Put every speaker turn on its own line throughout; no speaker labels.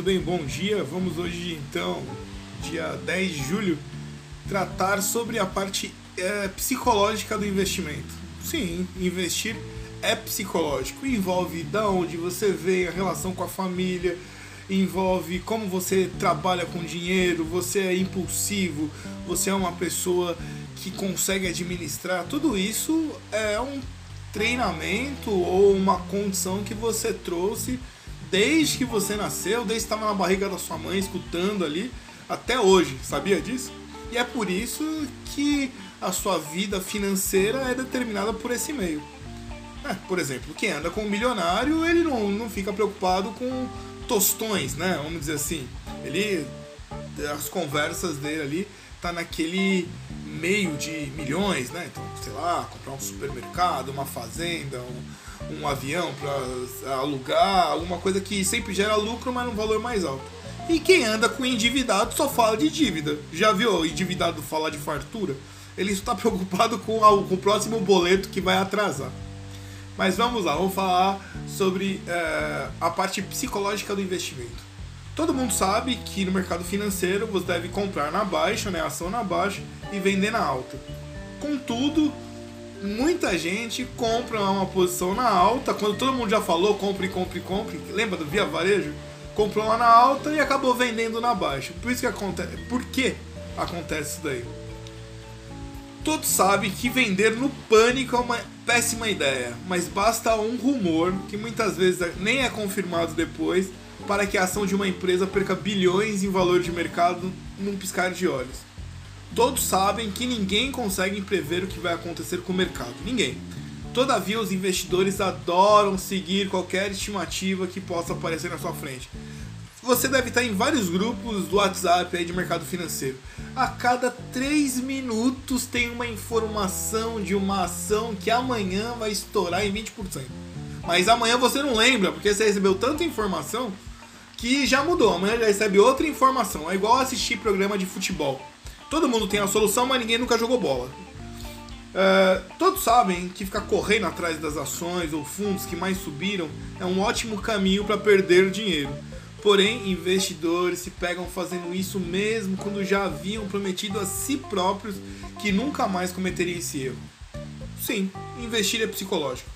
muito bem, bom dia. Vamos hoje, então, dia 10 de julho, tratar sobre a parte é, psicológica do investimento. Sim, investir é psicológico, envolve da onde você vem, a relação com a família, envolve como você trabalha com dinheiro, você é impulsivo, você é uma pessoa que consegue administrar. Tudo isso é um treinamento ou uma condição que você trouxe desde que você nasceu, desde que estava na barriga da sua mãe, escutando ali, até hoje. Sabia disso? E é por isso que a sua vida financeira é determinada por esse meio. É, por exemplo, quem anda com um milionário, ele não, não fica preocupado com tostões, né? Vamos dizer assim. Ele. As conversas dele ali tá naquele meio de milhões, né? Então, sei lá, comprar um supermercado, uma fazenda, um, um avião para alugar, alguma coisa que sempre gera lucro, mas num valor mais alto. E quem anda com endividado só fala de dívida. Já viu endividado falar de fartura? Ele está preocupado com, a, com o próximo boleto que vai atrasar. Mas vamos lá, vamos falar sobre é, a parte psicológica do investimento. Todo mundo sabe que no mercado financeiro você deve comprar na baixa, né, ação na baixa e vender na alta. Contudo, muita gente compra uma posição na alta, quando todo mundo já falou compre, compre, compre, lembra do Via Varejo? Comprou lá na alta e acabou vendendo na baixa. Por isso que acontece. Por que acontece isso daí? Todos sabem que vender no pânico é uma péssima ideia, mas basta um rumor, que muitas vezes nem é confirmado depois, para que a ação de uma empresa perca bilhões em valor de mercado num piscar de olhos. Todos sabem que ninguém consegue prever o que vai acontecer com o mercado. Ninguém. Todavia, os investidores adoram seguir qualquer estimativa que possa aparecer na sua frente. Você deve estar em vários grupos do WhatsApp aí de mercado financeiro. A cada 3 minutos tem uma informação de uma ação que amanhã vai estourar em 20%. Mas amanhã você não lembra, porque você recebeu tanta informação que já mudou. Amanhã já recebe outra informação. É igual assistir programa de futebol. Todo mundo tem a solução, mas ninguém nunca jogou bola. Uh, todos sabem que ficar correndo atrás das ações ou fundos que mais subiram é um ótimo caminho para perder dinheiro. Porém, investidores se pegam fazendo isso mesmo quando já haviam prometido a si próprios que nunca mais cometeriam esse erro. Sim, investir é psicológico.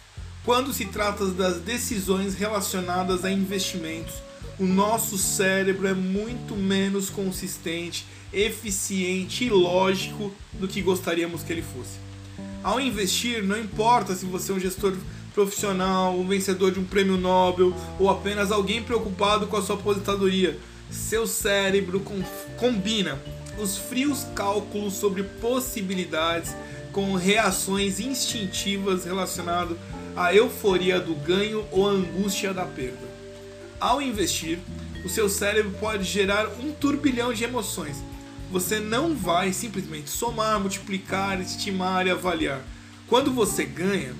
Quando se trata das decisões relacionadas a investimentos, o nosso cérebro é muito menos consistente, eficiente e lógico do que gostaríamos que ele fosse. Ao investir, não importa se você é um gestor profissional, um vencedor de um prêmio Nobel ou apenas alguém preocupado com a sua aposentadoria, seu cérebro combina os frios cálculos sobre possibilidades com reações instintivas relacionadas à euforia do ganho ou à angústia da perda. Ao investir, o seu cérebro pode gerar um turbilhão de emoções. Você não vai simplesmente somar, multiplicar, estimar e avaliar. Quando você ganha,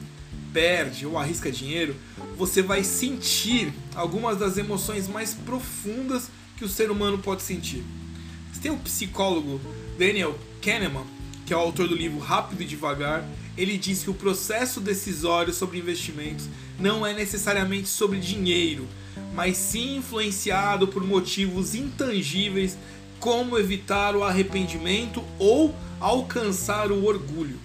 perde ou arrisca dinheiro, você vai sentir algumas das emoções mais profundas que o ser humano pode sentir. Você tem o psicólogo Daniel Kahneman, que é o autor do livro Rápido e Devagar, ele diz que o processo decisório sobre investimentos não é necessariamente sobre dinheiro, mas sim influenciado por motivos intangíveis como evitar o arrependimento ou alcançar o orgulho.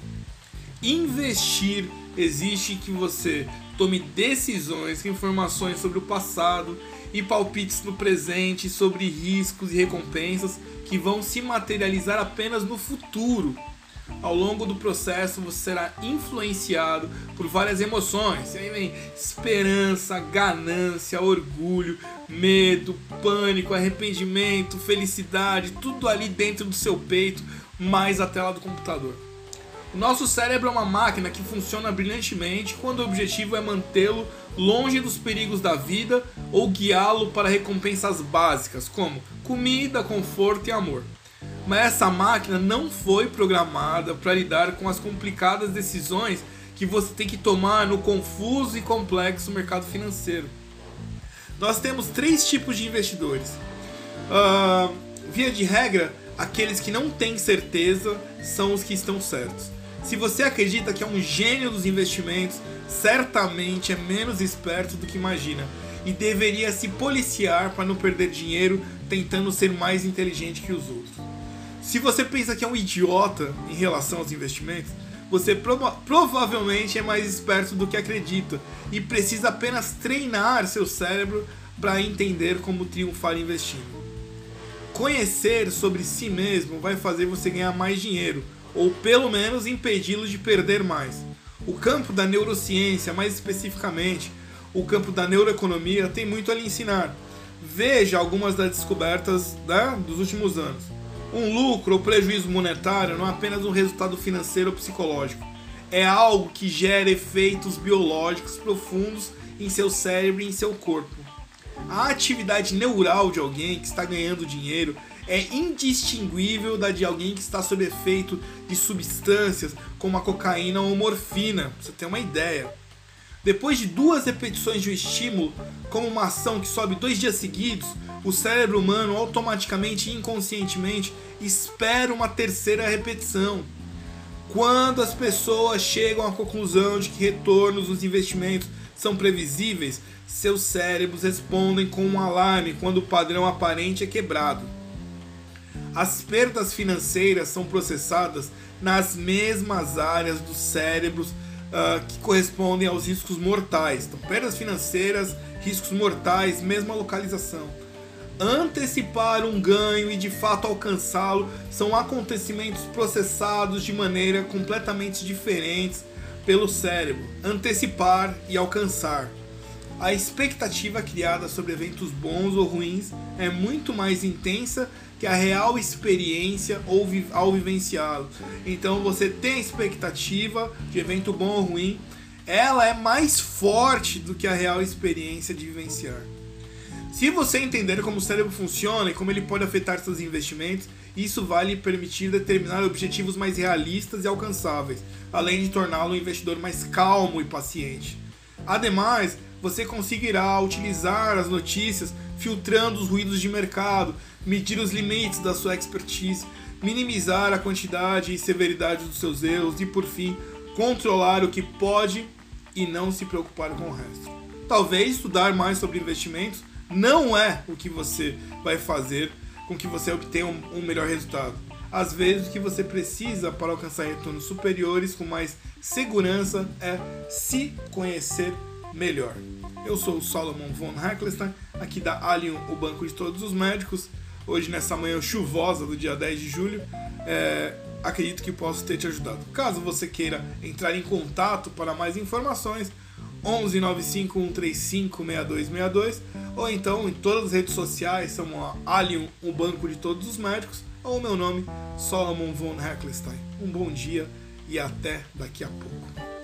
Investir existe que você tome decisões, informações sobre o passado e palpites no presente sobre riscos e recompensas que vão se materializar apenas no futuro. Ao longo do processo você será influenciado por várias emoções. aí vem esperança, ganância, orgulho, medo, pânico, arrependimento, felicidade, tudo ali dentro do seu peito, mais a tela do computador. O nosso cérebro é uma máquina que funciona brilhantemente quando o objetivo é mantê-lo longe dos perigos da vida ou guiá-lo para recompensas básicas como comida, conforto e amor mas essa máquina não foi programada para lidar com as complicadas decisões que você tem que tomar no confuso e complexo mercado financeiro. Nós temos três tipos de investidores. Uh, via de regra, aqueles que não têm certeza são os que estão certos. Se você acredita que é um gênio dos investimentos, certamente é menos esperto do que imagina. e deveria se policiar para não perder dinheiro tentando ser mais inteligente que os outros. Se você pensa que é um idiota em relação aos investimentos, você prova provavelmente é mais esperto do que acredita e precisa apenas treinar seu cérebro para entender como triunfar investindo. Conhecer sobre si mesmo vai fazer você ganhar mais dinheiro, ou pelo menos impedi-lo de perder mais. O campo da neurociência, mais especificamente o campo da neuroeconomia, tem muito a lhe ensinar. Veja algumas das descobertas né, dos últimos anos. Um lucro ou prejuízo monetário não é apenas um resultado financeiro ou psicológico. É algo que gera efeitos biológicos profundos em seu cérebro e em seu corpo. A atividade neural de alguém que está ganhando dinheiro é indistinguível da de alguém que está sob efeito de substâncias como a cocaína ou morfina, pra você ter uma ideia. Depois de duas repetições de um estímulo, como uma ação que sobe dois dias seguidos, o cérebro humano automaticamente e inconscientemente espera uma terceira repetição. Quando as pessoas chegam à conclusão de que retornos nos investimentos são previsíveis, seus cérebros respondem com um alarme quando o padrão aparente é quebrado. As perdas financeiras são processadas nas mesmas áreas dos cérebros uh, que correspondem aos riscos mortais. Então, perdas financeiras, riscos mortais, mesma localização. Antecipar um ganho e de fato alcançá-lo são acontecimentos processados de maneira completamente diferentes pelo cérebro. Antecipar e alcançar. A expectativa criada sobre eventos bons ou ruins é muito mais intensa que a real experiência ou vi ao vivenciá-lo. Então você tem a expectativa de evento bom ou ruim, ela é mais forte do que a real experiência de vivenciar. Se você entender como o cérebro funciona e como ele pode afetar seus investimentos, isso vai lhe permitir determinar objetivos mais realistas e alcançáveis, além de torná-lo um investidor mais calmo e paciente. Ademais, você conseguirá utilizar as notícias filtrando os ruídos de mercado, medir os limites da sua expertise, minimizar a quantidade e severidade dos seus erros e, por fim, controlar o que pode e não se preocupar com o resto. Talvez estudar mais sobre investimentos não é o que você vai fazer com que você obtenha um, um melhor resultado. Às vezes, o que você precisa para alcançar retornos superiores com mais segurança é se conhecer melhor. Eu sou o Solomon von Heckelstein, aqui da Allium, o banco de todos os médicos. Hoje, nessa manhã chuvosa do dia 10 de julho, é, acredito que posso ter te ajudado. Caso você queira entrar em contato para mais informações, 11 95 135 6262 ou então em todas as redes sociais, são a Allium, o banco de todos os médicos, ou meu nome, Solomon von Heckelstein. Um bom dia e até daqui a pouco.